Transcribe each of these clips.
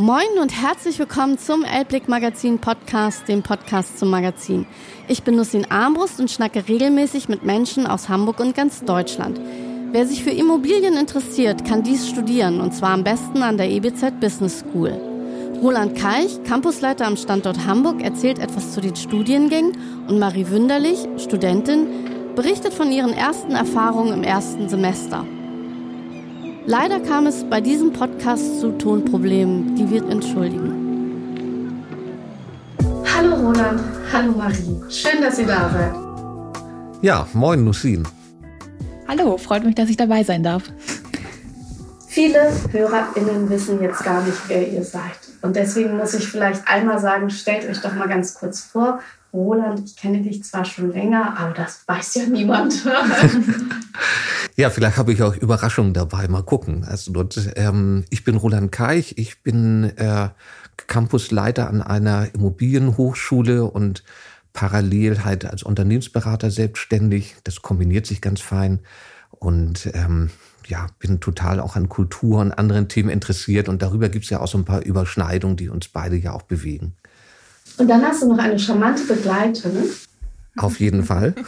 Moin und herzlich willkommen zum Elblick Magazin Podcast, dem Podcast zum Magazin. Ich bin Nussin Armbrust und schnacke regelmäßig mit Menschen aus Hamburg und ganz Deutschland. Wer sich für Immobilien interessiert, kann dies studieren und zwar am besten an der EBZ Business School. Roland Keich, Campusleiter am Standort Hamburg, erzählt etwas zu den Studiengängen und Marie Wünderlich, Studentin, berichtet von ihren ersten Erfahrungen im ersten Semester. Leider kam es bei diesem Podcast zu Tonproblemen, die wir entschuldigen. Hallo Roland, hallo Marie. Schön, dass ihr da seid. Ja, moin Nussin. Hallo, freut mich, dass ich dabei sein darf. Viele HörerInnen wissen jetzt gar nicht, wer ihr seid. Und deswegen muss ich vielleicht einmal sagen, stellt euch doch mal ganz kurz vor. Roland, ich kenne dich zwar schon länger, aber das weiß ja niemand. Ja, vielleicht habe ich auch Überraschungen dabei. Mal gucken. Also dort, ähm, ich bin Roland Keich. Ich bin äh, Campusleiter an einer Immobilienhochschule und parallel halt als Unternehmensberater selbstständig. Das kombiniert sich ganz fein. Und ähm, ja, bin total auch an Kultur und anderen Themen interessiert. Und darüber gibt es ja auch so ein paar Überschneidungen, die uns beide ja auch bewegen. Und dann hast du noch eine charmante Begleiterin. Auf jeden Fall.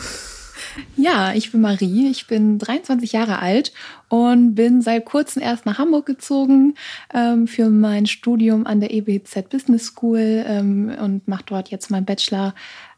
Ja, ich bin Marie, ich bin 23 Jahre alt und bin seit kurzem erst nach Hamburg gezogen ähm, für mein Studium an der EBZ Business School ähm, und mache dort jetzt meinen Bachelor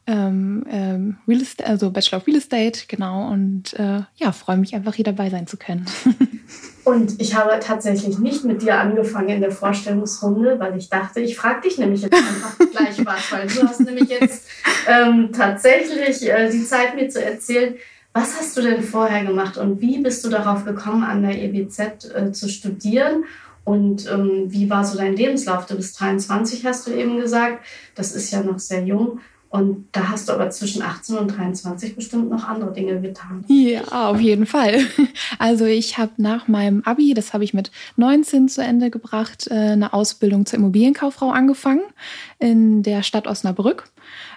ähm, ähm, Real Estate, also Bachelor of Real Estate, genau. Und äh, ja, freue mich einfach hier dabei sein zu können. Und ich habe tatsächlich nicht mit dir angefangen in der Vorstellungsrunde, weil ich dachte, ich frage dich nämlich jetzt einfach gleich was, weil du hast nämlich jetzt ähm, tatsächlich äh, die Zeit, mir zu erzählen, was hast du denn vorher gemacht und wie bist du darauf gekommen, an der EBZ äh, zu studieren? Und ähm, wie war so dein Lebenslauf? Du bist 23, hast du eben gesagt. Das ist ja noch sehr jung. Und da hast du aber zwischen 18 und 23 bestimmt noch andere Dinge getan. Ja, auf jeden Fall. Also ich habe nach meinem Abi, das habe ich mit 19 zu Ende gebracht, äh, eine Ausbildung zur Immobilienkauffrau angefangen in der Stadt Osnabrück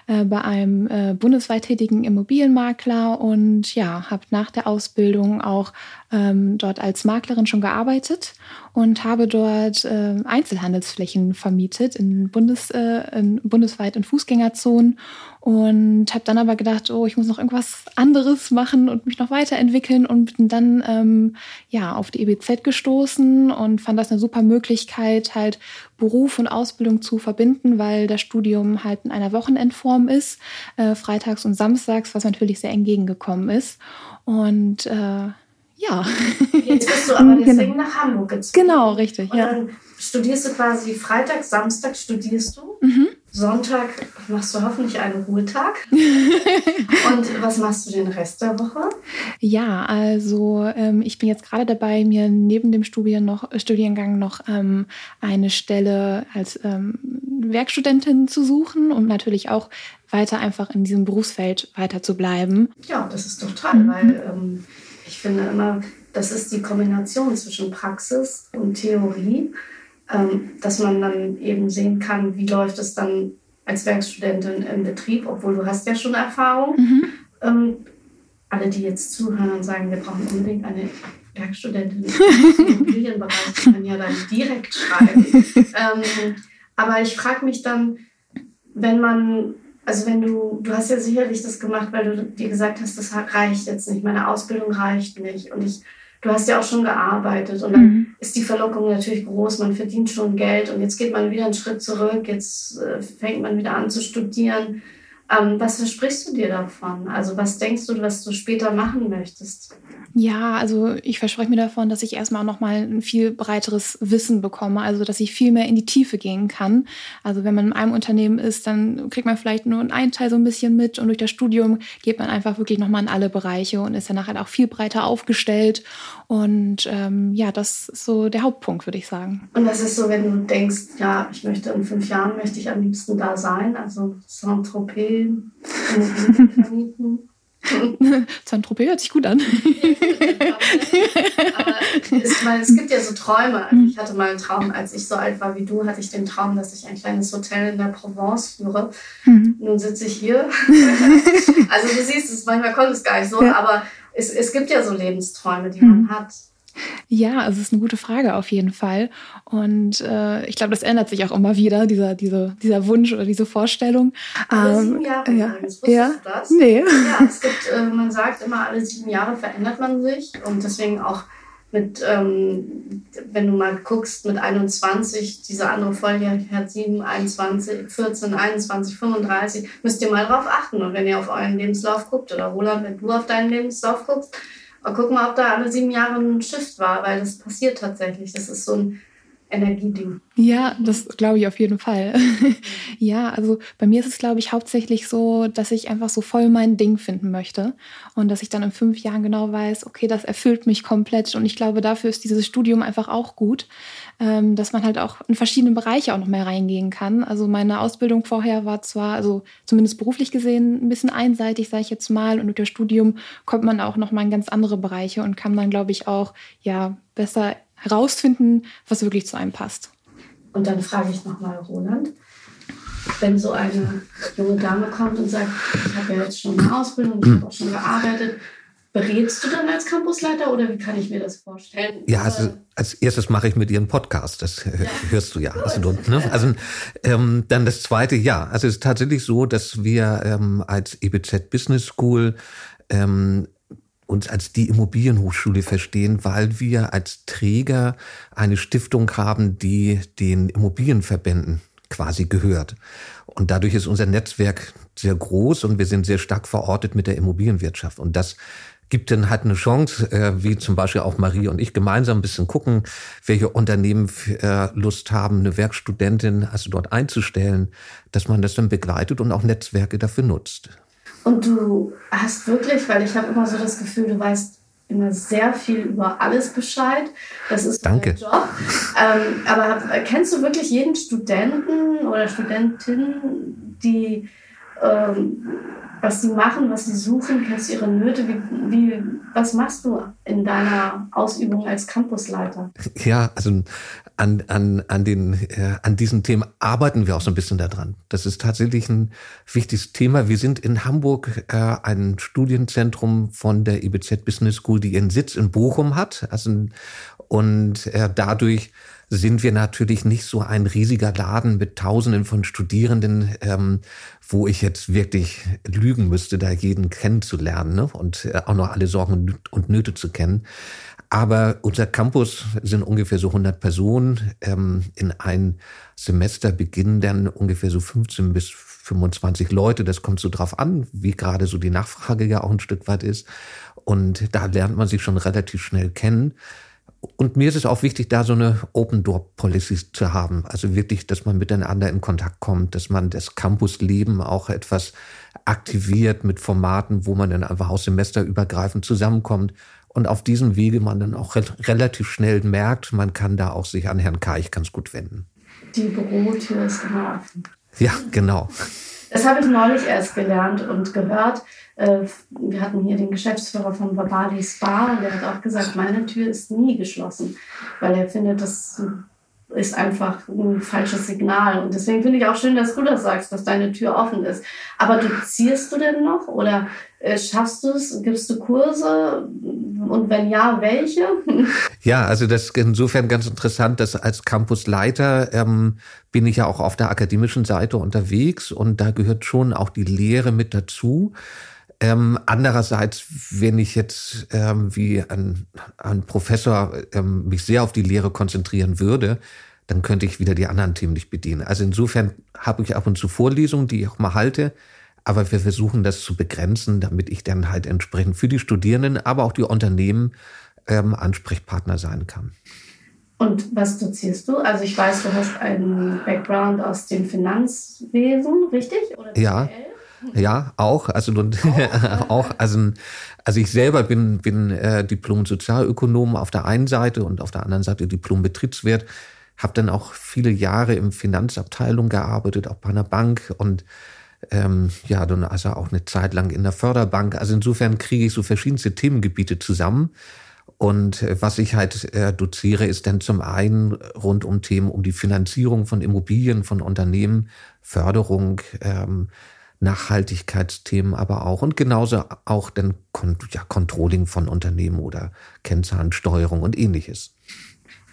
äh, bei einem äh, bundesweit tätigen Immobilienmakler und ja, habe nach der Ausbildung auch ähm, dort als Maklerin schon gearbeitet und habe dort äh, Einzelhandelsflächen vermietet in, Bundes, äh, in bundesweit in Fußgängerzonen und habe dann aber gedacht, oh, ich muss noch irgendwas anderes machen und mich noch weiterentwickeln und bin dann ähm, ja auf die EBZ gestoßen und fand das eine super Möglichkeit, halt Beruf und Ausbildung zu verbinden, weil das Studium halt in einer Wochenendform ist, äh, freitags und samstags, was natürlich sehr entgegengekommen ist. Und äh, ja. Jetzt bist du aber genau. deswegen genau. nach Hamburg gezogen. Genau, richtig. Und ja. dann studierst du quasi Freitag, Samstag studierst du. Mhm. Sonntag machst du hoffentlich einen Ruhetag. Und was machst du den Rest der Woche? Ja, also ähm, ich bin jetzt gerade dabei, mir neben dem Studien noch, Studiengang noch ähm, eine Stelle als ähm, Werkstudentin zu suchen und natürlich auch weiter einfach in diesem Berufsfeld weiter zu bleiben. Ja, das ist doch toll, mhm. weil ähm, ich finde immer, das ist die Kombination zwischen Praxis und Theorie, ähm, dass man dann eben sehen kann, wie läuft es dann als Werkstudentin im Betrieb, obwohl du hast ja schon Erfahrung. Mhm. Ähm, alle, die jetzt zuhören und sagen, wir brauchen unbedingt eine Werkstudentin im Immobilienbereich, können ja dann direkt schreiben. ähm, aber ich frage mich dann, wenn man also wenn du, du hast ja sicherlich das gemacht, weil du dir gesagt hast, das reicht jetzt nicht, meine Ausbildung reicht nicht. Und ich, du hast ja auch schon gearbeitet und dann mhm. ist die Verlockung natürlich groß, man verdient schon Geld und jetzt geht man wieder einen Schritt zurück, jetzt äh, fängt man wieder an zu studieren. Ähm, was versprichst du dir davon? Also was denkst du, was du später machen möchtest? Ja, also ich verspreche mir davon, dass ich erstmal noch mal ein viel breiteres Wissen bekomme, also dass ich viel mehr in die Tiefe gehen kann. Also wenn man in einem Unternehmen ist, dann kriegt man vielleicht nur einen Teil so ein bisschen mit und durch das Studium geht man einfach wirklich noch mal in alle Bereiche und ist danach halt auch viel breiter aufgestellt. Und ähm, ja, das ist so der Hauptpunkt, würde ich sagen. Und das ist so, wenn du denkst, ja, ich möchte in fünf Jahren möchte ich am liebsten da sein, also Saint-Tropez, vermieten. Saint-Tropez hört sich gut an. Aber es, meine, es gibt ja so Träume. Also ich hatte mal einen Traum, als ich so alt war wie du, hatte ich den Traum, dass ich ein kleines Hotel in der Provence führe. Mhm. Nun sitze ich hier. also du siehst es, manchmal kommt es gar nicht so, ja. aber es, es gibt ja so Lebensträume, die mhm. man hat. Ja, es ist eine gute Frage auf jeden Fall. Und äh, ich glaube, das ändert sich auch immer wieder, dieser, dieser, dieser Wunsch oder diese Vorstellung. Alle sieben ähm, Jahre ja. übrigens. Wusstest ja. du das? Nee. Ja, es gibt, äh, man sagt immer, alle sieben Jahre verändert man sich und deswegen auch mit, ähm, wenn du mal guckst, mit 21, diese andere Folge hat 7, 21, 14, 21, 35, müsst ihr mal drauf achten. Und wenn ihr auf euren Lebenslauf guckt, oder Roland, wenn du auf deinen Lebenslauf guckst, guck mal, ob da alle sieben Jahre ein Shift war, weil das passiert tatsächlich. Das ist so ein Energieding. Ja, das glaube ich auf jeden Fall. ja, also bei mir ist es, glaube ich, hauptsächlich so, dass ich einfach so voll mein Ding finden möchte und dass ich dann in fünf Jahren genau weiß, okay, das erfüllt mich komplett und ich glaube, dafür ist dieses Studium einfach auch gut, ähm, dass man halt auch in verschiedene Bereiche auch noch mehr reingehen kann. Also meine Ausbildung vorher war zwar, also zumindest beruflich gesehen, ein bisschen einseitig, sage ich jetzt mal, und durch das Studium kommt man auch noch mal in ganz andere Bereiche und kann dann, glaube ich, auch ja besser herausfinden, was wirklich zu einem passt. Und dann frage ich nochmal Roland, wenn so eine junge Dame kommt und sagt, ich habe ja jetzt schon eine Ausbildung, ich habe auch schon gearbeitet, berätst du dann als Campusleiter oder wie kann ich mir das vorstellen? Ja, also als erstes mache ich mit ihren Podcast, das ja. hörst du ja. Also, ne? also ähm, dann das zweite, ja. Also es ist tatsächlich so, dass wir ähm, als EBZ Business School ähm, uns als die Immobilienhochschule verstehen, weil wir als Träger eine Stiftung haben, die den Immobilienverbänden quasi gehört. Und dadurch ist unser Netzwerk sehr groß und wir sind sehr stark verortet mit der Immobilienwirtschaft. Und das gibt dann halt eine Chance, äh, wie zum Beispiel auch Marie und ich gemeinsam ein bisschen gucken, welche Unternehmen äh, Lust haben, eine Werkstudentin also dort einzustellen, dass man das dann begleitet und auch Netzwerke dafür nutzt. Und du hast wirklich, weil ich habe immer so das Gefühl, du weißt immer sehr viel über alles Bescheid. Das ist Danke. dein Job. Ähm, aber kennst du wirklich jeden Studenten oder Studentin, die was sie machen, was sie suchen, kennst du ihre Nöte? Wie, wie, was machst du in deiner Ausübung als Campusleiter? Ja, also an, an, an, den, äh, an diesen Themen arbeiten wir auch so ein bisschen daran. Das ist tatsächlich ein wichtiges Thema. Wir sind in Hamburg äh, ein Studienzentrum von der IBZ Business School, die ihren Sitz in Bochum hat. Also, und äh, dadurch sind wir natürlich nicht so ein riesiger Laden mit Tausenden von Studierenden, ähm, wo ich jetzt wirklich lügen müsste, da jeden kennenzulernen ne? und äh, auch noch alle Sorgen und Nöte zu kennen. Aber unser Campus sind ungefähr so 100 Personen. Ähm, in ein Semester beginnen dann ungefähr so 15 bis 25 Leute. Das kommt so drauf an, wie gerade so die Nachfrage ja auch ein Stück weit ist. Und da lernt man sich schon relativ schnell kennen. Und mir ist es auch wichtig, da so eine Open-Door-Policy zu haben. Also wirklich, dass man miteinander in Kontakt kommt, dass man das Campusleben auch etwas aktiviert mit Formaten, wo man dann einfach aus Semesterübergreifend zusammenkommt. Und auf diesem Wege man dann auch re relativ schnell merkt, man kann da auch sich an Herrn Kaich ganz gut wenden. Die Bürotür ist offen. Ja, genau. Das habe ich neulich erst gelernt und gehört. Äh, wir hatten hier den Geschäftsführer von Babali Spa und der hat auch gesagt, meine Tür ist nie geschlossen, weil er findet, das ist einfach ein falsches Signal. Und deswegen finde ich auch schön, dass du das sagst, dass deine Tür offen ist. Aber dozierst du denn noch oder schaffst du es? Gibst du Kurse? Und wenn ja, welche? Ja, also das ist insofern ganz interessant, dass als Campusleiter ähm, bin ich ja auch auf der akademischen Seite unterwegs und da gehört schon auch die Lehre mit dazu. Ähm, andererseits, wenn ich jetzt ähm, wie ein, ein Professor ähm, mich sehr auf die Lehre konzentrieren würde, dann könnte ich wieder die anderen Themen nicht bedienen. Also insofern habe ich ab und zu Vorlesungen, die ich auch mal halte, aber wir versuchen das zu begrenzen, damit ich dann halt entsprechend für die Studierenden, aber auch die Unternehmen ähm, Ansprechpartner sein kann. Und was dozierst du? Also ich weiß, du hast einen Background aus dem Finanzwesen, richtig? Oder ja. Ja, auch. Also auch, auch also, also ich selber bin, bin äh, Diplom-Sozialökonom auf der einen Seite und auf der anderen Seite Diplom-Betriebswirt. Habe dann auch viele Jahre im Finanzabteilung gearbeitet, auch bei einer Bank und ähm, ja, dann also auch eine Zeit lang in der Förderbank. Also insofern kriege ich so verschiedenste Themengebiete zusammen. Und äh, was ich halt äh, doziere, ist dann zum einen rund um Themen um die Finanzierung von Immobilien, von Unternehmen, Förderung, ähm, Nachhaltigkeitsthemen aber auch und genauso auch dann ja, Controlling von Unternehmen oder Kennzahlensteuerung und ähnliches.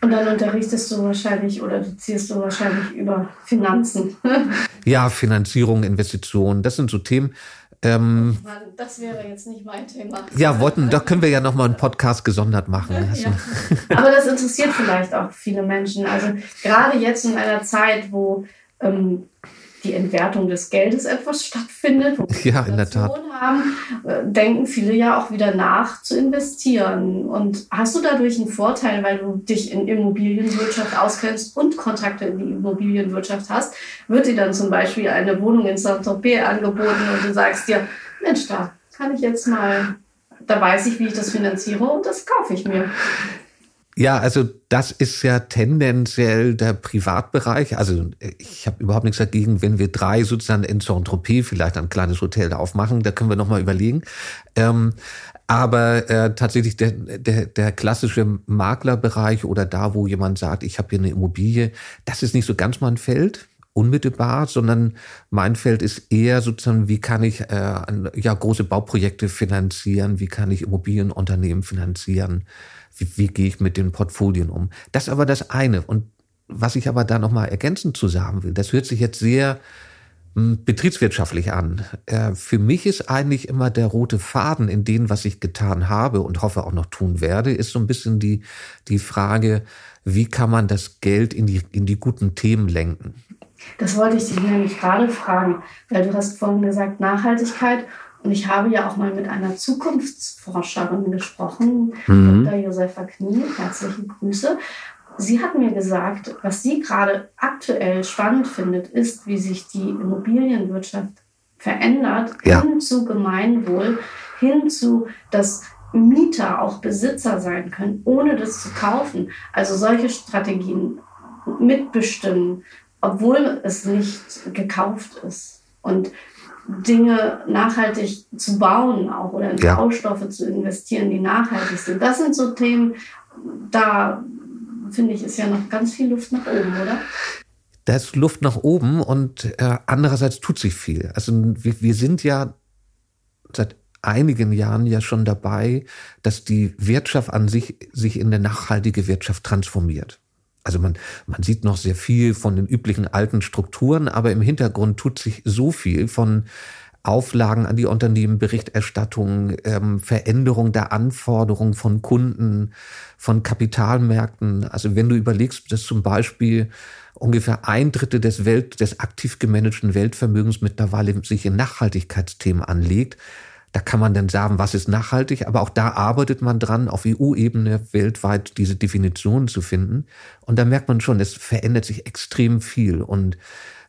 Und dann unterrichtest du wahrscheinlich oder dozierst du wahrscheinlich über Finanzen. ja, Finanzierung, Investitionen, das sind so Themen. Ähm, das wäre jetzt nicht mein Thema. Ja, wollten, da können wir ja nochmal einen Podcast gesondert machen. Ja. Aber das interessiert vielleicht auch viele Menschen. Also gerade jetzt in einer Zeit, wo ähm, die Entwertung des Geldes etwas stattfindet, ja, in der Tat. Haben, äh, denken viele ja auch wieder nach zu investieren. Und hast du dadurch einen Vorteil, weil du dich in Immobilienwirtschaft auskennst und Kontakte in die Immobilienwirtschaft hast? Wird dir dann zum Beispiel eine Wohnung in Saint-Tropez angeboten und du sagst dir, Mensch, da kann ich jetzt mal, da weiß ich, wie ich das finanziere und das kaufe ich mir. Ja, also das ist ja tendenziell der Privatbereich. Also ich habe überhaupt nichts dagegen, wenn wir drei sozusagen in Saint-Tropez vielleicht ein kleines Hotel aufmachen. Da können wir nochmal überlegen. Ähm, aber äh, tatsächlich der, der, der klassische Maklerbereich oder da, wo jemand sagt, ich habe hier eine Immobilie, das ist nicht so ganz mein Feld unmittelbar, sondern mein Feld ist eher sozusagen, wie kann ich äh, ja große Bauprojekte finanzieren, wie kann ich Immobilienunternehmen finanzieren wie, wie gehe ich mit den Portfolien um? Das ist aber das eine. Und was ich aber da nochmal ergänzend zu sagen will, das hört sich jetzt sehr hm, betriebswirtschaftlich an. Äh, für mich ist eigentlich immer der rote Faden in dem, was ich getan habe und hoffe auch noch tun werde, ist so ein bisschen die, die Frage, wie kann man das Geld in die, in die guten Themen lenken? Das wollte ich dich nämlich gerade fragen, weil du hast vorhin gesagt, Nachhaltigkeit und ich habe ja auch mal mit einer Zukunftsforscherin gesprochen, mhm. Dr. Josefa Knie. Herzliche Grüße. Sie hat mir gesagt, was sie gerade aktuell spannend findet, ist, wie sich die Immobilienwirtschaft verändert ja. hin zu Gemeinwohl, hin zu, dass Mieter auch Besitzer sein können, ohne das zu kaufen. Also solche Strategien mitbestimmen, obwohl es nicht gekauft ist. Und Dinge nachhaltig zu bauen auch oder in ja. Baustoffe zu investieren, die nachhaltig sind. Das sind so Themen, da finde ich, ist ja noch ganz viel Luft nach oben, oder? Da ist Luft nach oben und äh, andererseits tut sich viel. Also wir, wir sind ja seit einigen Jahren ja schon dabei, dass die Wirtschaft an sich sich in eine nachhaltige Wirtschaft transformiert. Also man, man sieht noch sehr viel von den üblichen alten Strukturen, aber im Hintergrund tut sich so viel von Auflagen an die Unternehmen, Berichterstattung, ähm, Veränderung der Anforderungen von Kunden, von Kapitalmärkten. Also wenn du überlegst, dass zum Beispiel ungefähr ein Drittel des Welt, des aktiv gemanagten Weltvermögens mittlerweile sich in Nachhaltigkeitsthemen anlegt, da kann man dann sagen, was ist nachhaltig, aber auch da arbeitet man dran, auf EU-Ebene weltweit diese Definitionen zu finden. Und da merkt man schon, es verändert sich extrem viel. Und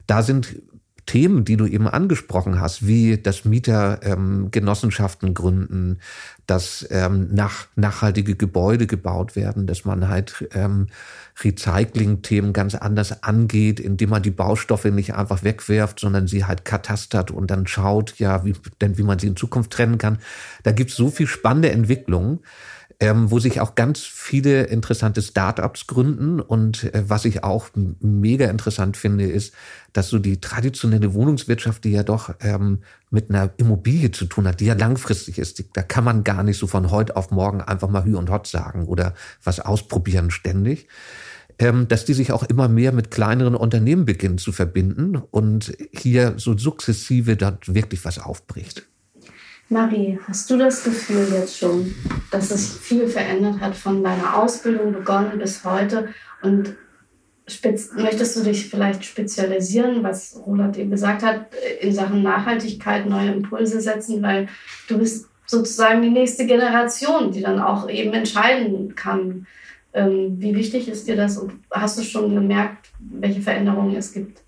da sind Themen, die du eben angesprochen hast, wie das Mietergenossenschaften ähm, gründen, dass ähm, nach, nachhaltige Gebäude gebaut werden, dass man halt ähm, Recycling-Themen ganz anders angeht, indem man die Baustoffe nicht einfach wegwerft, sondern sie halt katastert und dann schaut, ja, wie, denn wie man sie in Zukunft trennen kann. Da gibt es so viel spannende Entwicklungen ähm, wo sich auch ganz viele interessante Startups gründen. Und äh, was ich auch mega interessant finde, ist, dass so die traditionelle Wohnungswirtschaft, die ja doch ähm, mit einer Immobilie zu tun hat, die ja langfristig ist, die, da kann man gar nicht so von heute auf morgen einfach mal Hü und Hot sagen oder was ausprobieren ständig. Ähm, dass die sich auch immer mehr mit kleineren Unternehmen beginnen zu verbinden und hier so sukzessive dort wirklich was aufbricht. Marie, hast du das Gefühl jetzt schon, dass sich viel verändert hat von deiner Ausbildung begonnen bis heute? Und möchtest du dich vielleicht spezialisieren, was Roland eben gesagt hat, in Sachen Nachhaltigkeit neue Impulse setzen, weil du bist sozusagen die nächste Generation, die dann auch eben entscheiden kann. Ähm, wie wichtig ist dir das und hast du schon gemerkt, welche Veränderungen es gibt?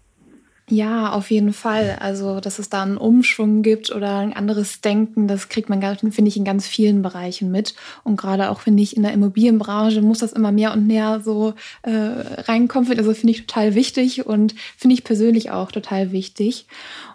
Ja, auf jeden Fall. Also, dass es da einen Umschwung gibt oder ein anderes Denken, das kriegt man, finde ich, in ganz vielen Bereichen mit. Und gerade auch, finde ich, in der Immobilienbranche muss das immer mehr und mehr so äh, reinkommen. Also, finde ich total wichtig und finde ich persönlich auch total wichtig.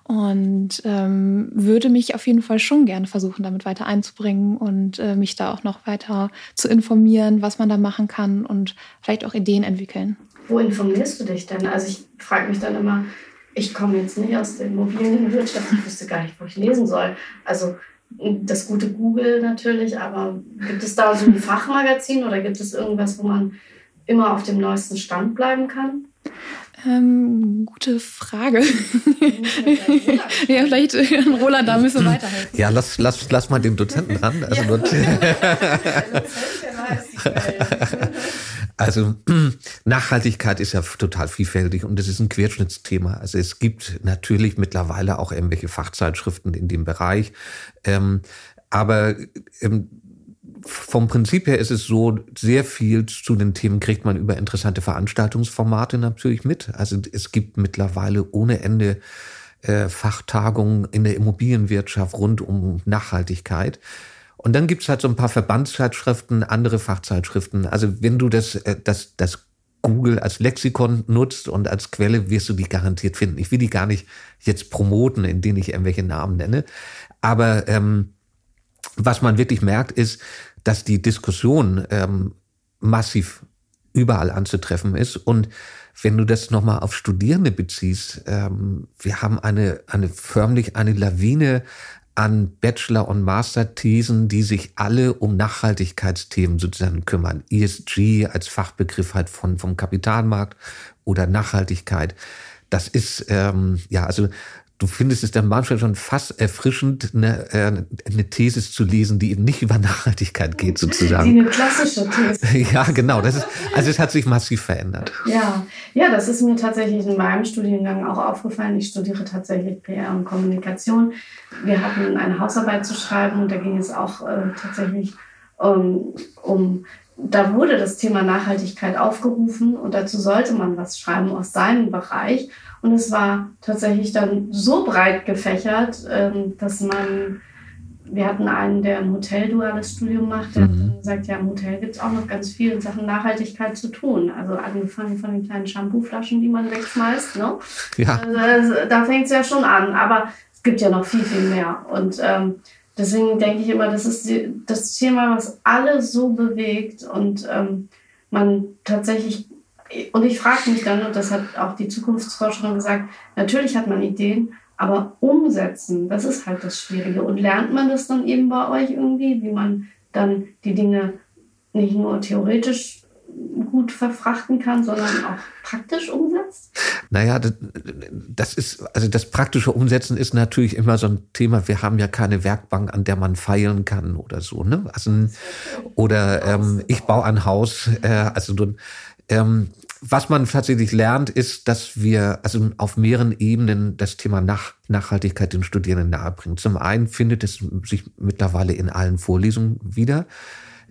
Und ähm, würde mich auf jeden Fall schon gerne versuchen, damit weiter einzubringen und äh, mich da auch noch weiter zu informieren, was man da machen kann und vielleicht auch Ideen entwickeln. Wo informierst du dich denn? Also ich frage mich dann immer, ich komme jetzt nicht aus der Immobilienwirtschaft, ich wüsste gar nicht, wo ich lesen soll. Also das gute Google natürlich, aber gibt es da so ein Fachmagazin oder gibt es irgendwas, wo man immer auf dem neuesten Stand bleiben kann? Ähm, gute Frage. ja, vielleicht äh, Roland, da müssen wir weiterhelfen. Ja, lass, lass, lass mal den Dozenten ran. Also, ja. also Nachhaltigkeit ist ja total vielfältig und es ist ein Querschnittsthema. Also es gibt natürlich mittlerweile auch irgendwelche Fachzeitschriften in dem Bereich. Ähm, aber ähm, vom Prinzip her ist es so, sehr viel zu den Themen kriegt man über interessante Veranstaltungsformate natürlich mit. Also es gibt mittlerweile ohne Ende äh, Fachtagungen in der Immobilienwirtschaft rund um Nachhaltigkeit. Und dann gibt's halt so ein paar Verbandszeitschriften, andere Fachzeitschriften. Also wenn du das, äh, das, das Google als Lexikon nutzt und als Quelle wirst du die garantiert finden. Ich will die gar nicht jetzt promoten, in denen ich irgendwelche Namen nenne. Aber ähm, was man wirklich merkt, ist, dass die Diskussion ähm, massiv überall anzutreffen ist. Und wenn du das nochmal auf Studierende beziehst, ähm, wir haben eine, eine förmlich eine Lawine an Bachelor- und Master-Thesen, die sich alle um Nachhaltigkeitsthemen sozusagen kümmern. ESG als Fachbegriff halt von, vom Kapitalmarkt oder Nachhaltigkeit. Das ist, ähm, ja, also du findest es dann manchmal schon fast erfrischend, eine, äh, eine These zu lesen, die eben nicht über Nachhaltigkeit geht, sozusagen. Die eine klassische These. ja, genau. Das ist, also es hat sich massiv verändert. Ja, ja, das ist mir tatsächlich in meinem Studiengang auch aufgefallen. Ich studiere tatsächlich PR und Kommunikation. Wir hatten eine Hausarbeit zu schreiben und da ging es auch äh, tatsächlich um, um da wurde das Thema Nachhaltigkeit aufgerufen und dazu sollte man was schreiben aus seinem Bereich. Und es war tatsächlich dann so breit gefächert, ähm, dass man, wir hatten einen, der im Hotel duales Studium macht, der mhm. sagt, ja, im Hotel gibt es auch noch ganz viel in Sachen Nachhaltigkeit zu tun. Also angefangen von den kleinen Shampooflaschen, die man wegschmeißt. Ne? Ja. Also, da fängt es ja schon an. Aber es gibt ja noch viel, viel mehr. Und ähm, deswegen denke ich immer, das ist die, das Thema, was alle so bewegt und ähm, man tatsächlich und ich frage mich dann, und das hat auch die Zukunftsforscherin gesagt, natürlich hat man Ideen, aber umsetzen, das ist halt das Schwierige. Und lernt man das dann eben bei euch irgendwie, wie man dann die Dinge nicht nur theoretisch gut verfrachten kann, sondern auch praktisch umsetzt? Naja, das, das ist, also das praktische Umsetzen ist natürlich immer so ein Thema. Wir haben ja keine Werkbank, an der man feilen kann oder so, ne? Also, oder ähm, ich baue ein Haus, äh, also ähm, was man tatsächlich lernt, ist, dass wir also auf mehreren Ebenen das Thema Nach Nachhaltigkeit den Studierenden nahebringen. Zum einen findet es sich mittlerweile in allen Vorlesungen wieder.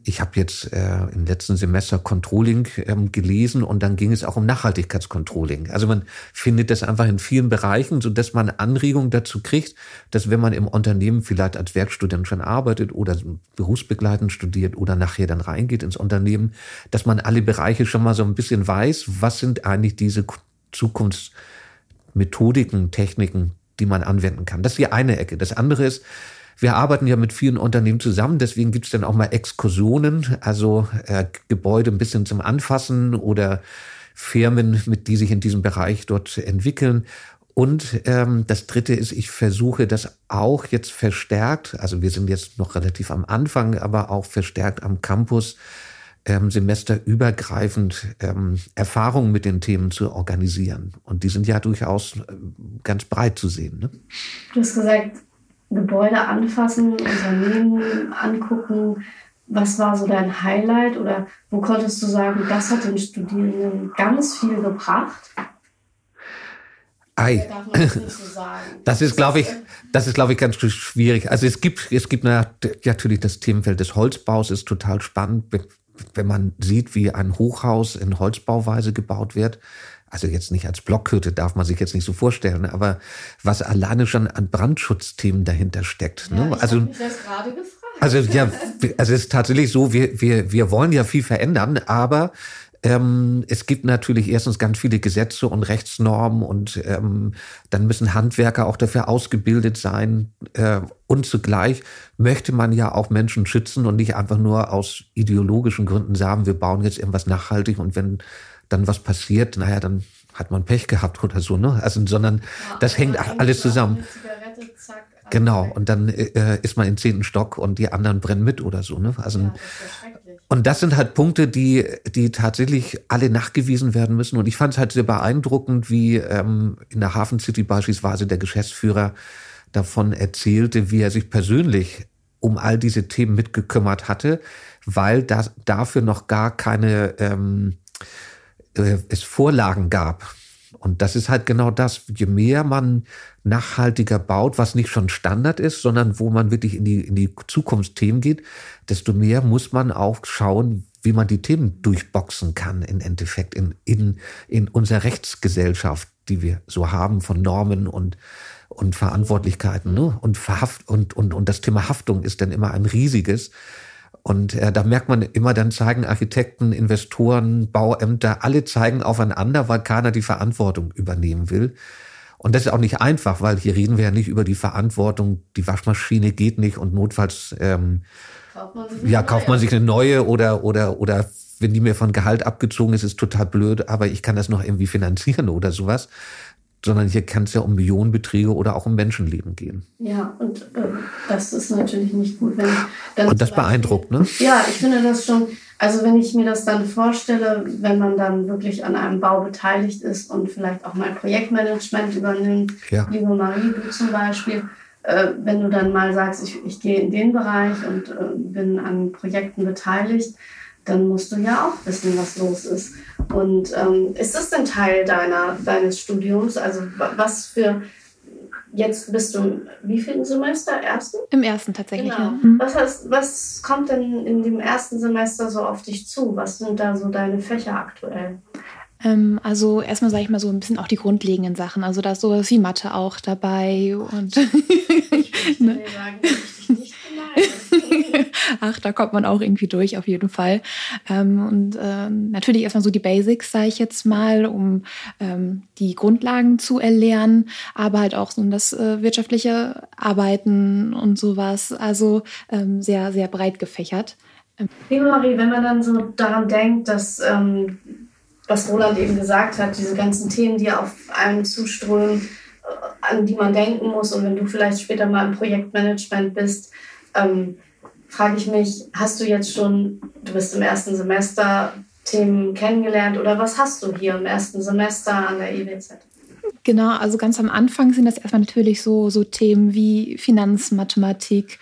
Ich habe jetzt äh, im letzten Semester Controlling ähm, gelesen und dann ging es auch um Nachhaltigkeitscontrolling. Also man findet das einfach in vielen Bereichen, so dass man Anregungen dazu kriegt, dass wenn man im Unternehmen vielleicht als Werkstudent schon arbeitet oder berufsbegleitend studiert oder nachher dann reingeht ins Unternehmen, dass man alle Bereiche schon mal so ein bisschen weiß, was sind eigentlich diese Zukunftsmethodiken, Techniken, die man anwenden kann. Das ist die eine Ecke. Das andere ist, wir arbeiten ja mit vielen Unternehmen zusammen, deswegen gibt es dann auch mal Exkursionen, also äh, Gebäude ein bisschen zum Anfassen oder Firmen, mit die sich in diesem Bereich dort entwickeln. Und ähm, das Dritte ist, ich versuche das auch jetzt verstärkt, also wir sind jetzt noch relativ am Anfang, aber auch verstärkt am Campus ähm, semesterübergreifend ähm, Erfahrungen mit den Themen zu organisieren. Und die sind ja durchaus äh, ganz breit zu sehen. Ne? Du hast gesagt, Gebäude anfassen, Unternehmen angucken. Was war so dein Highlight oder wo konntest du sagen, das hat den Studierenden ganz viel gebracht? Ei. Das ist, glaube ich, das ist, glaube ich, ganz schwierig. Also es gibt, es gibt natürlich das Themenfeld des Holzbaus ist total spannend, wenn man sieht, wie ein Hochhaus in Holzbauweise gebaut wird also jetzt nicht als Blockhütte darf man sich jetzt nicht so vorstellen, aber was alleine schon an Brandschutzthemen dahinter steckt. Ja, ne? Ich also, mich das gerade gefragt. Also ja, also es ist tatsächlich so, wir, wir, wir wollen ja viel verändern, aber ähm, es gibt natürlich erstens ganz viele Gesetze und Rechtsnormen und ähm, dann müssen Handwerker auch dafür ausgebildet sein. Äh, und zugleich möchte man ja auch Menschen schützen und nicht einfach nur aus ideologischen Gründen sagen, wir bauen jetzt irgendwas nachhaltig und wenn dann was passiert, naja, dann hat man Pech gehabt oder so, ne? Also, sondern ja, das hängt alles zusammen. genau, und dann äh, ist man im zehnten Stock und die anderen brennen mit oder so, ne? Also, ja, das und das sind halt Punkte, die, die tatsächlich alle nachgewiesen werden müssen. Und ich fand es halt sehr beeindruckend, wie ähm, in der Hafen City beispielsweise der Geschäftsführer davon erzählte, wie er sich persönlich um all diese Themen mitgekümmert hatte, weil das dafür noch gar keine ähm, äh, es Vorlagen gab. Und das ist halt genau das. Je mehr man nachhaltiger baut, was nicht schon Standard ist, sondern wo man wirklich in die, in die Zukunftsthemen geht, desto mehr muss man auch schauen, wie man die Themen durchboxen kann, im Endeffekt in, in, in unserer Rechtsgesellschaft, die wir so haben von Normen und, und Verantwortlichkeiten. Ne? Und, Verhaft, und, und, und das Thema Haftung ist dann immer ein riesiges. Und äh, da merkt man immer, dann zeigen Architekten, Investoren, Bauämter, alle zeigen aufeinander, weil keiner die Verantwortung übernehmen will. Und das ist auch nicht einfach, weil hier reden wir ja nicht über die Verantwortung, die Waschmaschine geht nicht und notfalls ähm, kauft man ja, kauft man sich eine neue oder, oder, oder wenn die mir von Gehalt abgezogen ist, ist total blöd, aber ich kann das noch irgendwie finanzieren oder sowas sondern hier kann es ja um Millionenbeträge oder auch um Menschenleben gehen. Ja, und äh, das ist natürlich nicht gut. Und das beeindruckt, ne? Ja, ich finde das schon, also wenn ich mir das dann vorstelle, wenn man dann wirklich an einem Bau beteiligt ist und vielleicht auch mal Projektmanagement übernimmt, ja. liebe Marie, du zum Beispiel, äh, wenn du dann mal sagst, ich, ich gehe in den Bereich und äh, bin an Projekten beteiligt, dann musst du ja auch wissen, was los ist. Und ähm, ist das denn Teil deiner, deines Studiums? Also was für, jetzt bist du wie viel Semester? Ersten? Im ersten tatsächlich, genau. ja. Mhm. Was, heißt, was kommt denn in dem ersten Semester so auf dich zu? Was sind da so deine Fächer aktuell? Ähm, also erstmal sage ich mal so ein bisschen auch die grundlegenden Sachen. Also da ist sowas wie Mathe auch dabei und ich ne? sagen, nicht Ach, da kommt man auch irgendwie durch, auf jeden Fall. Ähm, und äh, natürlich erstmal so die Basics, sage ich jetzt mal, um ähm, die Grundlagen zu erlernen, aber halt auch so das äh, wirtschaftliche Arbeiten und sowas. Also ähm, sehr, sehr breit gefächert. Liebe Marie, wenn man dann so daran denkt, dass ähm, was Roland eben gesagt hat, diese ganzen Themen, die auf einen zuströmen, äh, an die man denken muss. Und wenn du vielleicht später mal im Projektmanagement bist, ähm, frage ich mich, hast du jetzt schon, du bist im ersten Semester, Themen kennengelernt oder was hast du hier im ersten Semester an der EWZ? Genau, also ganz am Anfang sind das erstmal natürlich so, so Themen wie Finanzmathematik,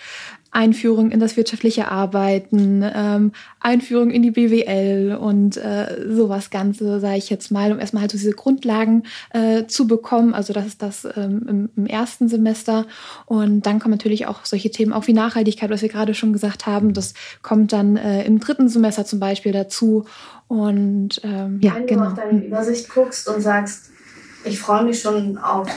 Einführung in das wirtschaftliche Arbeiten, ähm, Einführung in die BWL und äh, sowas Ganze, sage ich jetzt mal, um erstmal halt so diese Grundlagen äh, zu bekommen. Also das ist das ähm, im, im, ersten Semester. Und dann kommen natürlich auch solche Themen auch wie Nachhaltigkeit, was wir gerade schon gesagt haben. Das kommt dann äh, im dritten Semester zum Beispiel dazu. Und ähm, ja, Wenn genau. du auf deine Übersicht guckst und sagst, ich freue mich schon auf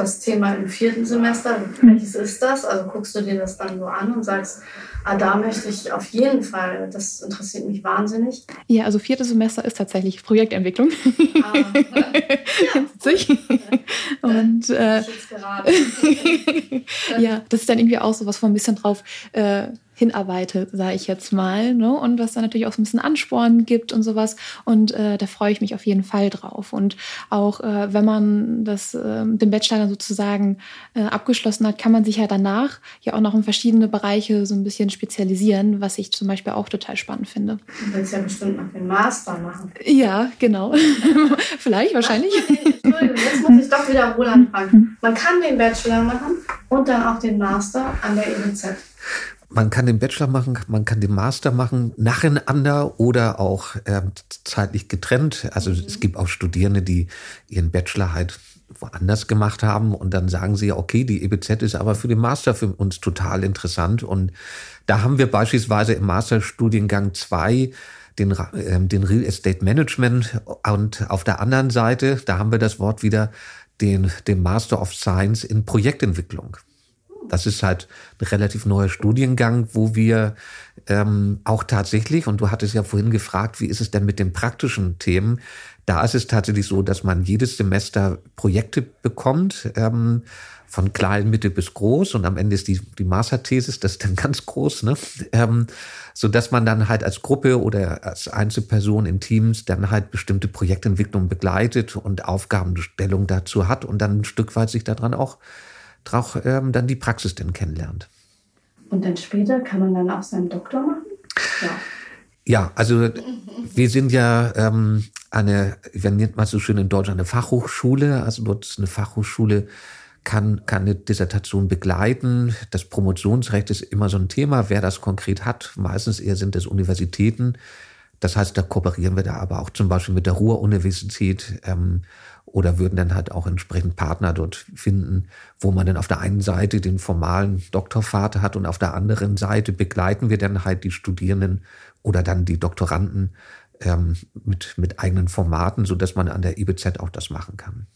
das Thema im vierten Semester. Welches ist das? Also guckst du dir das dann so an und sagst, ah, da möchte ich auf jeden Fall, das interessiert mich wahnsinnig. Ja, also viertes Semester ist tatsächlich Projektentwicklung. Ah, ja. und äh, ja, das ist dann irgendwie auch so was von ein bisschen drauf. Äh, hinarbeitet, sage ich jetzt mal. Ne? Und was dann natürlich auch so ein bisschen Ansporn gibt und sowas. Und äh, da freue ich mich auf jeden Fall drauf. Und auch äh, wenn man das, äh, den Bachelor dann sozusagen äh, abgeschlossen hat, kann man sich ja danach ja auch noch in verschiedene Bereiche so ein bisschen spezialisieren, was ich zum Beispiel auch total spannend finde. Du willst ja bestimmt noch den Master machen. Ja, genau. Vielleicht, wahrscheinlich. Entschuldigung, jetzt muss ich doch wieder Roland fragen. Man kann den Bachelor machen und dann auch den Master an der EWZ man kann den Bachelor machen, man kann den Master machen, nacheinander oder auch äh, zeitlich getrennt. Also mhm. es gibt auch Studierende, die ihren Bachelor halt woanders gemacht haben und dann sagen sie, okay, die EBZ ist aber für den Master für uns total interessant. Und da haben wir beispielsweise im Masterstudiengang zwei den, äh, den Real Estate Management und auf der anderen Seite, da haben wir das Wort wieder, den, den Master of Science in Projektentwicklung. Das ist halt ein relativ neuer Studiengang, wo wir ähm, auch tatsächlich, und du hattest ja vorhin gefragt, wie ist es denn mit den praktischen Themen? Da ist es tatsächlich so, dass man jedes Semester Projekte bekommt. Ähm, von klein, mittel bis groß und am Ende ist die, die Masterthesis, das ist dann ganz groß, ne? Ähm, so dass man dann halt als Gruppe oder als Einzelperson in Teams dann halt bestimmte Projektentwicklungen begleitet und Aufgabenstellung dazu hat und dann ein Stück weit sich daran auch, auch ähm, dann die Praxis dann kennenlernt. Und dann später kann man dann auch seinen Doktor machen? Ja. Ja, also wir sind ja ähm, eine, wir nennt man so schön in Deutschland eine Fachhochschule, also dort eine Fachhochschule kann, kann eine Dissertation begleiten. Das Promotionsrecht ist immer so ein Thema, wer das konkret hat. Meistens eher sind es Universitäten. Das heißt, da kooperieren wir da aber auch zum Beispiel mit der Ruhr-Universität ähm, oder würden dann halt auch entsprechend Partner dort finden, wo man dann auf der einen Seite den formalen Doktorvater hat und auf der anderen Seite begleiten wir dann halt die Studierenden oder dann die Doktoranden ähm, mit, mit eigenen Formaten, so dass man an der IBZ auch das machen kann.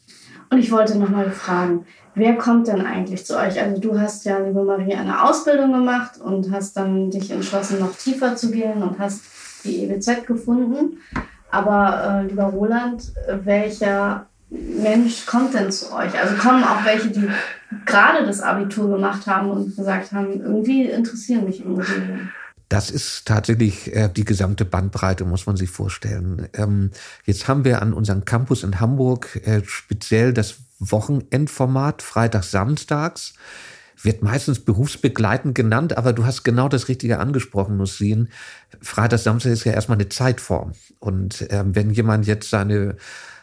Und ich wollte noch mal fragen, wer kommt denn eigentlich zu euch? Also du hast ja, liebe Marie, eine Ausbildung gemacht und hast dann dich entschlossen, noch tiefer zu gehen und hast die EWZ gefunden. Aber äh, lieber Roland, welcher Mensch kommt denn zu euch? Also kommen auch welche, die gerade das Abitur gemacht haben und gesagt haben, irgendwie interessieren mich Immobilien. Das ist tatsächlich äh, die gesamte Bandbreite, muss man sich vorstellen. Ähm, jetzt haben wir an unserem Campus in Hamburg äh, speziell das Wochenendformat, freitags, samstags. Wird meistens berufsbegleitend genannt, aber du hast genau das Richtige angesprochen, Nussin. Freitag, Samstag ist ja erstmal eine Zeitform. Und ähm, wenn jemand jetzt seine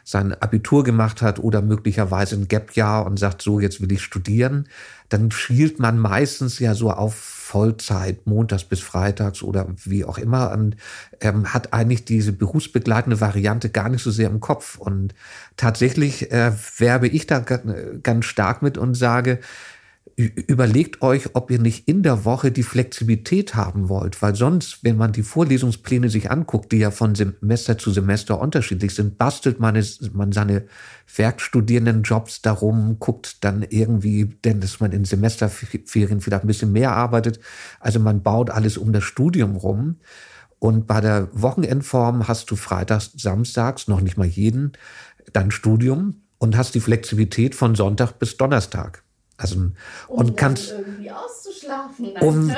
sein Abitur gemacht hat oder möglicherweise ein Gap-Jahr und sagt, so, jetzt will ich studieren, dann schielt man meistens ja so auf Vollzeit, montags bis freitags oder wie auch immer, und ähm, hat eigentlich diese berufsbegleitende Variante gar nicht so sehr im Kopf. Und tatsächlich äh, werbe ich da ganz stark mit und sage, überlegt euch, ob ihr nicht in der Woche die Flexibilität haben wollt, weil sonst, wenn man die Vorlesungspläne sich anguckt, die ja von Semester zu Semester unterschiedlich sind, bastelt man, es, man seine Werkstudierendenjobs darum, guckt dann irgendwie, denn dass man in Semesterferien vielleicht ein bisschen mehr arbeitet. Also man baut alles um das Studium rum. Und bei der Wochenendform hast du freitags, samstags, noch nicht mal jeden, dann Studium und hast die Flexibilität von Sonntag bis Donnerstag. Also, um und kannst irgendwie auszuschlafen. Um,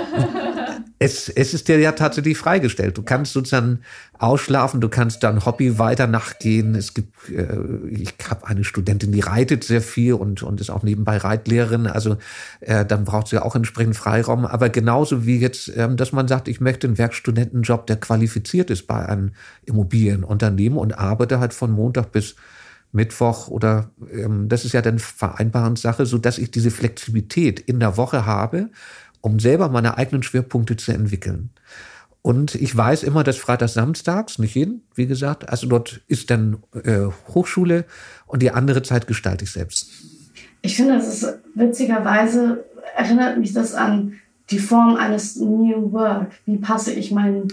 es, es ist dir ja tatsächlich freigestellt. Du kannst sozusagen ausschlafen, du kannst dann Hobby weiter nachgehen. Es gibt, äh, ich habe eine Studentin, die reitet sehr viel und, und ist auch nebenbei Reitlehrerin. Also äh, dann braucht sie auch entsprechend Freiraum. Aber genauso wie jetzt, ähm, dass man sagt, ich möchte einen Werkstudentenjob, der qualifiziert ist bei einem Immobilienunternehmen und arbeite halt von Montag bis Mittwoch oder ähm, das ist ja dann Vereinbarungssache, so dass ich diese Flexibilität in der Woche habe, um selber meine eigenen Schwerpunkte zu entwickeln. Und ich weiß immer, dass Freitags, Samstags, nicht jeden, wie gesagt, also dort ist dann äh, Hochschule und die andere Zeit gestalte ich selbst. Ich finde, das ist witzigerweise erinnert mich das an die Form eines New Work. Wie passe ich mein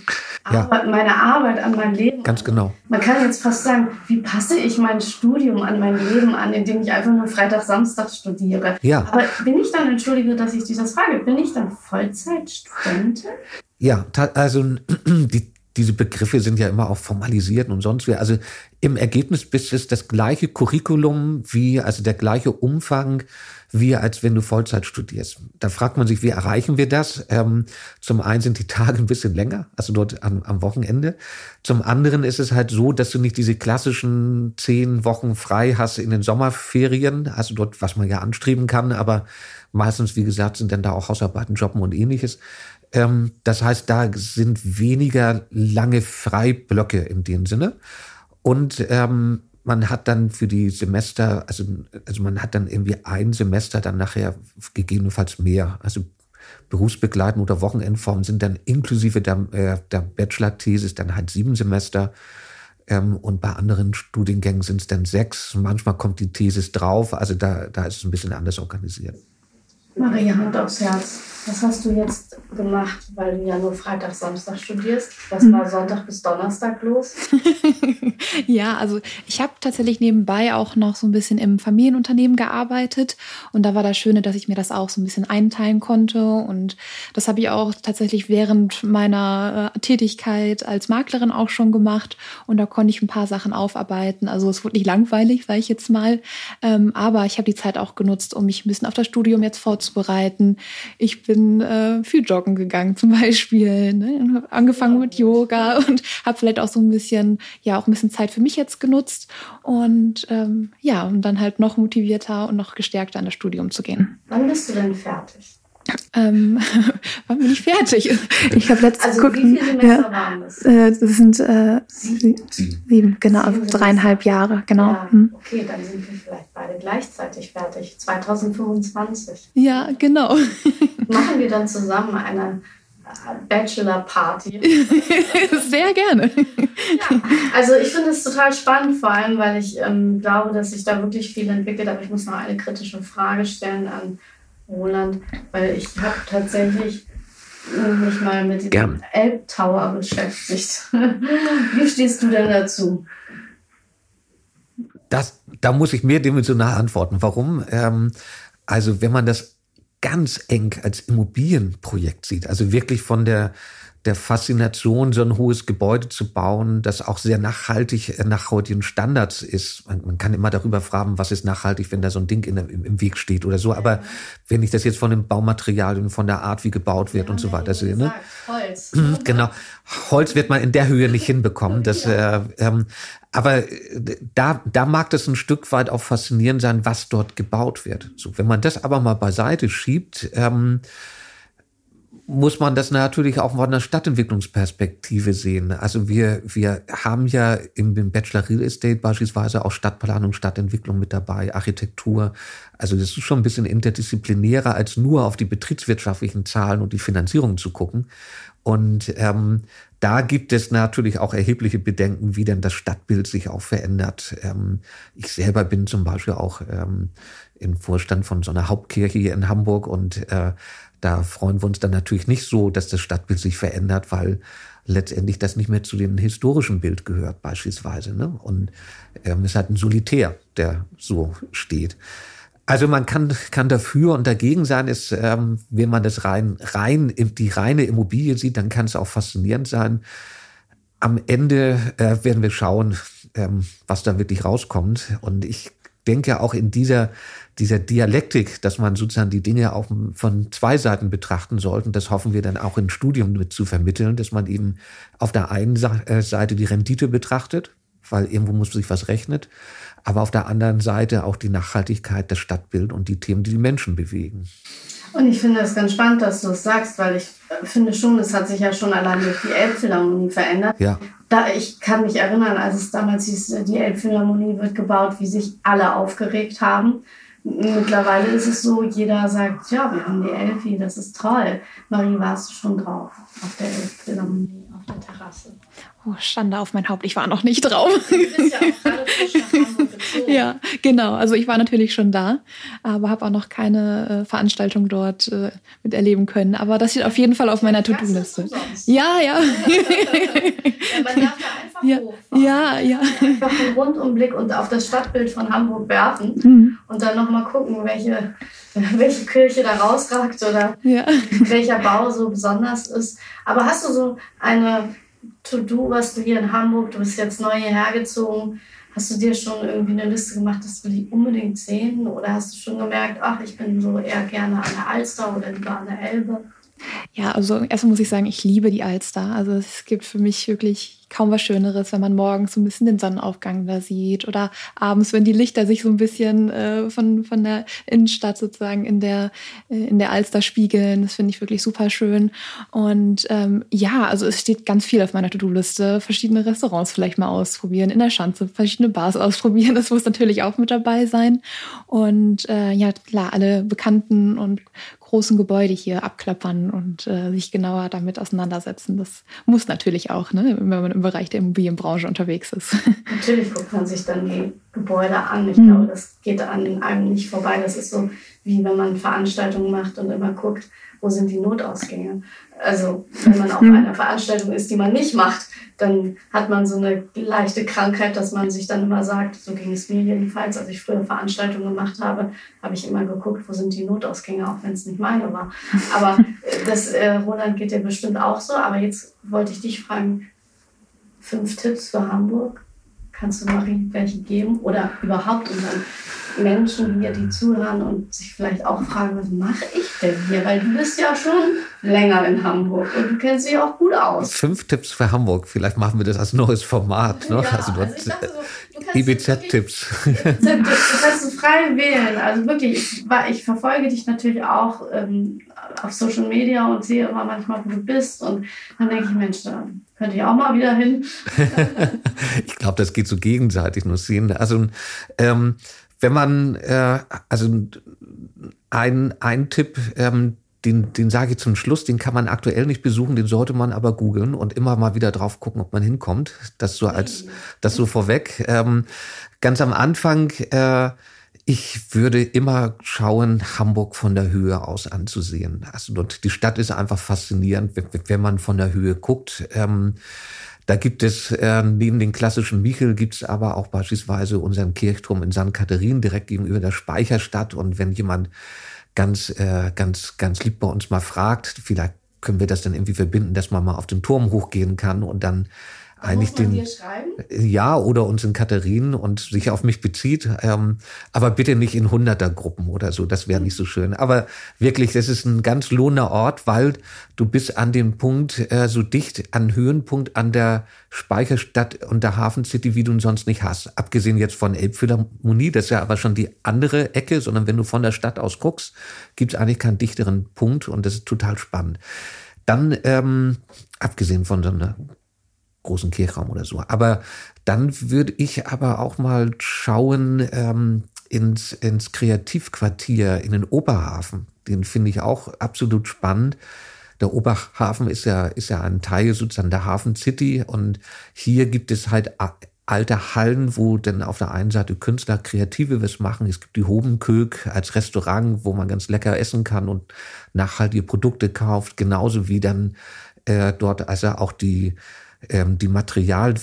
ja. Arbeit, meine Arbeit an mein Leben Ganz genau. Man kann jetzt fast sagen, wie passe ich mein Studium an mein Leben an, indem ich einfach nur Freitag, Samstag studiere. Ja. Aber bin ich dann, entschuldige, dass ich das frage, bin ich dann Vollzeitstudentin? Ja, also die, diese Begriffe sind ja immer auch formalisiert und sonst wie. Also im Ergebnis bist es das gleiche Curriculum wie, also der gleiche Umfang wie als wenn du Vollzeit studierst. Da fragt man sich, wie erreichen wir das? Ähm, zum einen sind die Tage ein bisschen länger, also dort am, am Wochenende. Zum anderen ist es halt so, dass du nicht diese klassischen zehn Wochen frei hast in den Sommerferien, also dort, was man ja anstreben kann, aber meistens, wie gesagt, sind dann da auch Hausarbeiten, Jobben und ähnliches. Ähm, das heißt, da sind weniger lange Freiblöcke in dem Sinne. Und ähm, man hat dann für die Semester, also, also man hat dann irgendwie ein Semester dann nachher gegebenenfalls mehr. Also Berufsbegleiten oder Wochenendformen sind dann inklusive der, äh, der Bachelor-Thesis dann halt sieben Semester. Ähm, und bei anderen Studiengängen sind es dann sechs. Manchmal kommt die Thesis drauf. Also da, da ist es ein bisschen anders organisiert. Maria, Hand aufs Herz. Was hast du jetzt gemacht, weil du ja nur Freitag, Samstag studierst? Was war Sonntag bis Donnerstag los? ja, also ich habe tatsächlich nebenbei auch noch so ein bisschen im Familienunternehmen gearbeitet und da war das Schöne, dass ich mir das auch so ein bisschen einteilen konnte und das habe ich auch tatsächlich während meiner äh, Tätigkeit als Maklerin auch schon gemacht und da konnte ich ein paar Sachen aufarbeiten. Also es wurde nicht langweilig, sage ich jetzt mal, ähm, aber ich habe die Zeit auch genutzt, um mich ein bisschen auf das Studium jetzt vorzubereiten. Ich bin äh, viel joggen gegangen zum Beispiel, ne? angefangen mit Yoga und habe vielleicht auch so ein bisschen, ja, auch ein bisschen Zeit für mich jetzt genutzt und ähm, ja, um dann halt noch motivierter und noch gestärkter an das Studium zu gehen. Wann bist du denn fertig? Ähm, wann bin ich fertig? Ich habe letztens Also geguckt, wie viele Semester ja, waren das? äh, das sind äh, sie- Sieben. sieben, genau, also Sieben dreieinhalb Semester. Jahre, genau. Ja, Hm. okay, dann sind wir vielleicht beide gleichzeitig fertig. 2025. Ja, genau. Machen wir dann zusammen eine äh, Bachelor-Party. Sehr gerne. Ja, also ich finde es total spannend, vor allem, weil ich ähm, glaube, dass sich da wirklich viel entwickelt. Aber ich muss noch eine kritische Frage stellen an Roland, weil ich habe tatsächlich mich mal mit dem Gern. Elbtower beschäftigt. Wie stehst du denn dazu? Das, da muss ich mehrdimensional antworten. Warum? Ähm, also wenn man das ganz eng als Immobilienprojekt sieht, also wirklich von der der Faszination, so ein hohes Gebäude zu bauen, das auch sehr nachhaltig äh, nach heutigen Standards ist. Man, man kann immer darüber fragen, was ist nachhaltig, wenn da so ein Ding in, im, im Weg steht oder so. Aber wenn ich das jetzt von den Baumaterialien, von der Art, wie gebaut wird und so weiter sehe, ne? Holz. Mhm, Genau. Holz wird man in der Höhe nicht hinbekommen. Das, äh, ähm, aber äh, da, da mag das ein Stück weit auch faszinierend sein, was dort gebaut wird. So, wenn man das aber mal beiseite schiebt, ähm, muss man das natürlich auch von einer Stadtentwicklungsperspektive sehen. Also wir, wir haben ja im im Bachelor Real Estate beispielsweise auch Stadtplanung, Stadtentwicklung mit dabei, Architektur. Also das ist schon ein bisschen interdisziplinärer, als nur auf die betriebswirtschaftlichen Zahlen und die Finanzierung zu gucken. Und ähm, da gibt es natürlich auch erhebliche Bedenken, wie denn das Stadtbild sich auch verändert. Ähm, ich selber bin zum Beispiel auch ähm, im Vorstand von so einer Hauptkirche hier in Hamburg und äh, da freuen wir uns dann natürlich nicht so, dass das Stadtbild sich verändert, weil letztendlich das nicht mehr zu dem historischen Bild gehört beispielsweise. Ne? Und ähm, es ist halt ein Solitär, der so steht. Also man kann, kann dafür und dagegen sein, ist, ähm, wenn man das rein, rein, die reine Immobilie sieht, dann kann es auch faszinierend sein. Am Ende äh, werden wir schauen, ähm, was da wirklich rauskommt. Und ich denke auch in dieser, dieser Dialektik, dass man sozusagen die Dinge auch von zwei Seiten betrachten sollte. Und das hoffen wir dann auch im Studium mit zu vermitteln, dass man eben auf der einen äh, Seite die Rendite betrachtet, weil irgendwo muss sich was rechnet, aber auf der anderen Seite auch die Nachhaltigkeit, das Stadtbild und die Themen, die die Menschen bewegen. Und ich finde es ganz spannend, dass du es sagst, weil ich äh, finde schon, es hat sich ja schon allein durch die Elbphilharmonie verändert. Ja, Da, ich kann mich erinnern, als es damals hieß, äh, die Elbphilharmonie wird gebaut, wie sich alle aufgeregt haben. Mittlerweile ist es so, jeder sagt, ja, wir haben die Elfi, das ist toll. Marie, warst du schon drauf auf der Elbphilharmonie, auf der Terrasse? Oh, Schande auf mein Haupt, ich war noch nicht drauf. Du bist ja auch gerade gezogen. Ja, genau. Also ich war natürlich schon da, aber habe auch noch keine äh, Veranstaltung dort äh, miterleben können. Aber das steht auf jeden Fall auf meiner To-Do-Liste. Ja, ja. Ja, man darf da einfach Ja, hochfahren. ja, ja. Einfach einen Rundumblick und auf das Stadtbild von Hamburg werfen Mhm. und dann nochmal gucken, welche, welche Kirche da rausragt oder ja. welcher Bau so besonders ist. Aber hast du so eine To-Do, was du hier in Hamburg, du bist jetzt neu hierher gezogen, hast du dir schon irgendwie eine Liste gemacht, das will ich unbedingt sehen? Oder hast du schon gemerkt, ach, ich bin so eher gerne an der Alster oder lieber an der Elbe? Ja, also erstmal muss ich sagen, ich liebe die Alster. Also es gibt für mich wirklich kaum was Schöneres, wenn man morgens so ein bisschen den Sonnenaufgang da sieht oder abends, wenn die Lichter sich so ein bisschen äh, von, von der Innenstadt sozusagen in der, äh, in der Alster spiegeln. Das finde ich wirklich super schön. Und ähm, ja, also es steht ganz viel auf meiner To-Do-Liste. Verschiedene Restaurants vielleicht mal ausprobieren, in der Schanze verschiedene Bars ausprobieren. Das muss natürlich auch mit dabei sein. Und äh, ja, klar, alle bekannten und großen Gebäude hier abklappern und äh, sich genauer damit auseinandersetzen. Das muss natürlich auch, ne? wenn man im Bereich der Immobilienbranche unterwegs ist. Natürlich guckt man sich dann die Gebäude an. Ich mhm. glaube, das geht an einem nicht vorbei. Das ist so, wie wenn man Veranstaltungen macht und immer guckt, wo sind die Notausgänge. Also wenn man auf mhm. einer Veranstaltung ist, die man nicht macht, dann hat man so eine leichte Krankheit, dass man sich dann immer sagt, so ging es mir jedenfalls, als ich früher Veranstaltungen gemacht habe, habe ich immer geguckt, wo sind die Notausgänge, auch wenn es nicht meine war. Aber äh, das, äh, Roland, geht dir bestimmt auch so. Aber jetzt wollte ich dich fragen, fünf Tipps für Hamburg? Kannst du Marie welche geben? Oder überhaupt unseren Menschen hier, die zuhören und sich vielleicht auch fragen, was mache ich denn hier? Weil du bist ja schon länger in Hamburg und du kennst dich auch gut aus. Fünf Tipps für Hamburg. Vielleicht machen wir das als neues Format. Ne? Ja, also, also so, IBZ-Tipps. Du kannst du frei wählen. Also wirklich, ich, ich verfolge dich natürlich auch ähm, auf Social Media und sehe immer manchmal, wo du bist. Und dann denke ich, Mensch, da könnte ich auch mal wieder hin. ich glaube, das geht so gegenseitig nur sehen. Also ähm, wenn man, äh, also ein, ein Tipp, ähm, den, den sage ich zum Schluss, den kann man aktuell nicht besuchen, den sollte man aber googeln und immer mal wieder drauf gucken, ob man hinkommt. Das so als, das so vorweg. Ähm, ganz am Anfang, äh, ich würde immer schauen, Hamburg von der Höhe aus anzusehen. Also dort, die Stadt ist einfach faszinierend, wenn man von der Höhe guckt. Ähm, da gibt es äh, neben den klassischen Michel gibt es aber auch beispielsweise unseren Kirchturm in St. Katharin direkt gegenüber der Speicherstadt. Und wenn jemand ganz, äh, ganz, ganz lieb bei uns mal fragt, vielleicht können wir das dann irgendwie verbinden, dass man mal auf den Turm hochgehen kann und dann eigentlich den ja oder uns in Katharinen und sich auf mich bezieht, ähm, aber bitte nicht in Hundertergruppen oder so, das wäre nicht so schön. Aber wirklich, das ist ein ganz lohnender Ort, weil du bist an dem Punkt äh, so dicht an Höhenpunkt an der Speicherstadt und der Hafen City, wie du ihn sonst nicht hast. Abgesehen jetzt von Elbphilharmonie, das ist ja aber schon die andere Ecke, sondern wenn du von der Stadt aus guckst, gibt es eigentlich keinen dichteren Punkt und das ist total spannend. Dann, ähm, abgesehen von so einer großen Kirchraum oder so. Aber dann würde ich aber auch mal schauen ähm, ins, ins Kreativquartier, in den Oberhafen. Den finde ich auch absolut spannend. Der Oberhafen ist ja, ist ja ein Teil sozusagen der Hafen City und hier gibt es halt alte Hallen, wo dann auf der einen Seite Künstler Kreative was machen. Es gibt die Hobenkök als Restaurant, wo man ganz lecker essen kann und nachhaltige Produkte kauft, genauso wie dann äh, dort also auch die ähm, die Material,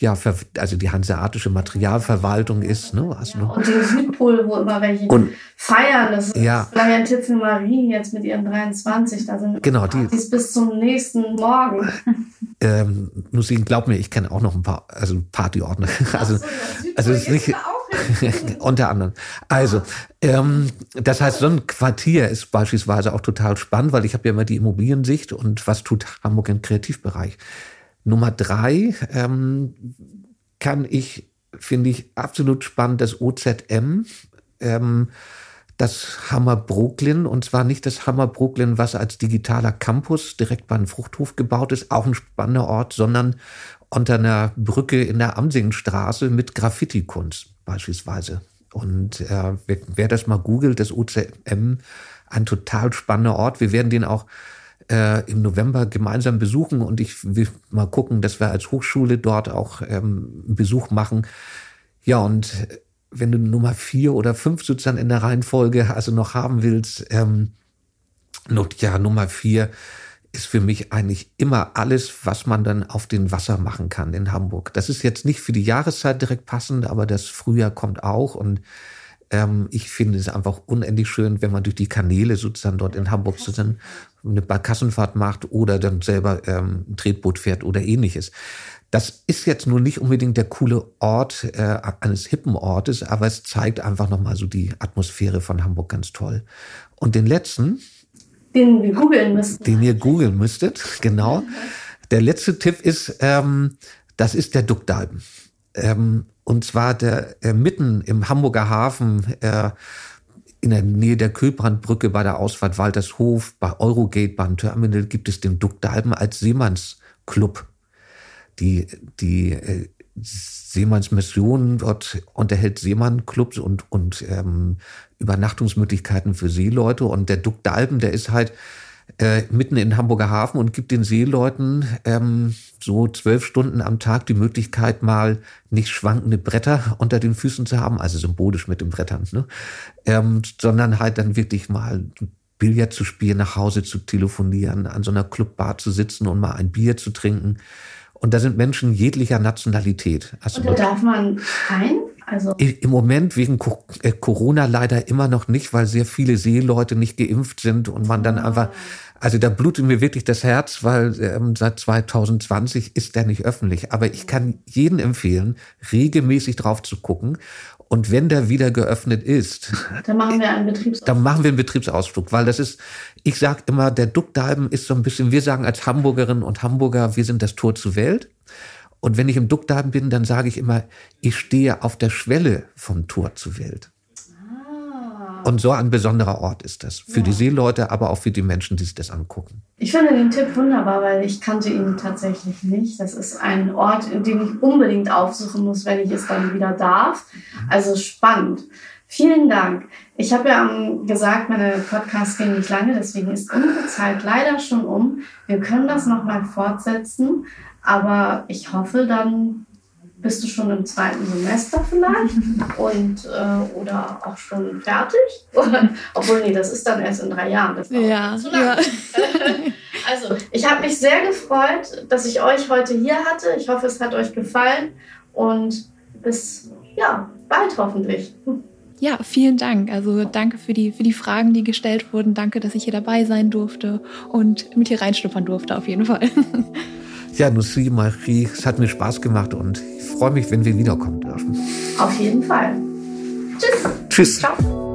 ja, also die hanseatische Materialverwaltung ist. Ne? Also, ja, und den Südpol, wo immer welche und, feiern. Das ist ja. Florian Marie jetzt mit ihren 23. Da sind genau, die, Partys bis zum nächsten Morgen. Ähm, Nussin, glaub mir, ich kenne auch noch ein paar, also Partyordner. Also, so, also ist nicht. unter anderem. Also, ähm, das heißt, so ein Quartier ist beispielsweise auch total spannend, weil ich habe ja immer die Immobiliensicht und was tut Hamburg im Kreativbereich? Nummer drei ähm, kann ich, finde ich, absolut spannend, das OZM. Ähm, das Hammer Brooklyn und zwar nicht das Hammer Brooklyn, was als digitaler Campus direkt beim Fruchthof gebaut ist, auch ein spannender Ort, sondern unter einer Brücke in der Amsingstraße mit Graffiti-Kunst beispielsweise. Und äh, wer, wer das mal googelt, das OZM, ein total spannender Ort. Wir werden den auch äh, im November gemeinsam besuchen und ich will mal gucken, dass wir als Hochschule dort auch ähm, einen Besuch machen. Ja, und wenn du Nummer vier oder fünf sozusagen in der Reihenfolge also noch haben willst, ähm, ja, Nummer vier ist für mich eigentlich immer alles, was man dann auf den Wasser machen kann in Hamburg. Das ist jetzt nicht für die Jahreszeit direkt passend, aber das Frühjahr kommt auch und ähm, ich finde es einfach unendlich schön, wenn man durch die Kanäle sozusagen dort in Hamburg sozusagen eine Barkassenfahrt macht oder dann selber ähm, ein Tretboot fährt oder ähnliches. Das ist jetzt nur nicht unbedingt der coole Ort äh, eines hippen Ortes, aber es zeigt einfach nochmal so die Atmosphäre von Hamburg ganz toll. Und den letzten, den wir googeln müssten. Den ihr googeln müsstet, genau. Der letzte Tipp ist, ähm, das ist der Duckdalben. Ähm, und zwar der äh, mitten im Hamburger Hafen, äh, in der Nähe der Kühlbrandbrücke bei der Ausfahrt Waltershof, bei Eurogate, beim Terminal gibt es den Duckdalben als Seemannsclub. Die, die äh, Seemannsmission dort unterhält Seemannclubs und, und ähm, Übernachtungsmöglichkeiten für Seeleute. Und der Duckdalben, der ist halt äh, mitten in Hamburger Hafen und gibt den Seeleuten ähm, so zwölf Stunden am Tag die Möglichkeit, mal nicht schwankende Bretter unter den Füßen zu haben, also symbolisch mit den Brettern, ne? ähm, sondern halt dann wirklich mal Billard zu spielen, nach Hause zu telefonieren, an so einer Clubbar zu sitzen und mal ein Bier zu trinken. Und da sind Menschen jeglicher Nationalität. Also und da darf man rein? Also Im Moment wegen äh, Corona leider immer noch nicht, weil sehr viele Seeleute nicht geimpft sind und man dann oh. einfach also da blutet mir wirklich das Herz, weil ähm, seit 2020 ist der nicht öffentlich. Aber ich kann jeden empfehlen, regelmäßig drauf zu gucken. Und wenn der wieder geöffnet ist, dann machen wir einen Betriebsausflug. Dann machen wir einen Betriebsausflug, weil das ist, ich sag immer, der Duckdalben ist so ein bisschen, wir sagen als Hamburgerinnen und Hamburger, wir sind das Tor zur Welt. Und wenn ich im Duckdalben bin, dann sage ich immer, ich stehe auf der Schwelle vom Tor zur Welt. Und so ein besonderer Ort ist das. Für ja. die Seeleute, aber auch für die Menschen, die sich das angucken. Ich finde den Tipp wunderbar, weil ich kannte ihn tatsächlich nicht. Das ist ein Ort, in dem ich unbedingt aufsuchen muss, wenn ich es dann wieder darf. Also spannend. Vielen Dank. Ich habe ja gesagt, meine Podcasts gehen nicht lange, deswegen ist unsere Zeit leider schon um. Wir können das nochmal fortsetzen, aber ich hoffe dann bist du schon im zweiten Semester vielleicht und äh, oder auch schon fertig? Obwohl, nee, das ist dann erst in drei Jahren. Das ja, zu lang. ja. also, ich habe mich sehr gefreut, dass ich euch heute hier hatte. Ich hoffe, es hat euch gefallen und bis ja, bald hoffentlich. Ja, vielen Dank. Also danke für die, für die Fragen, die gestellt wurden. Danke, dass ich hier dabei sein durfte und mit hier reinschnuppern durfte, auf jeden Fall. Ja, Nussi, Marie, es hat mir Spaß gemacht und ich freue mich, wenn wir wiederkommen dürfen. Auf jeden Fall. Tschüss. Tschüss. Ciao.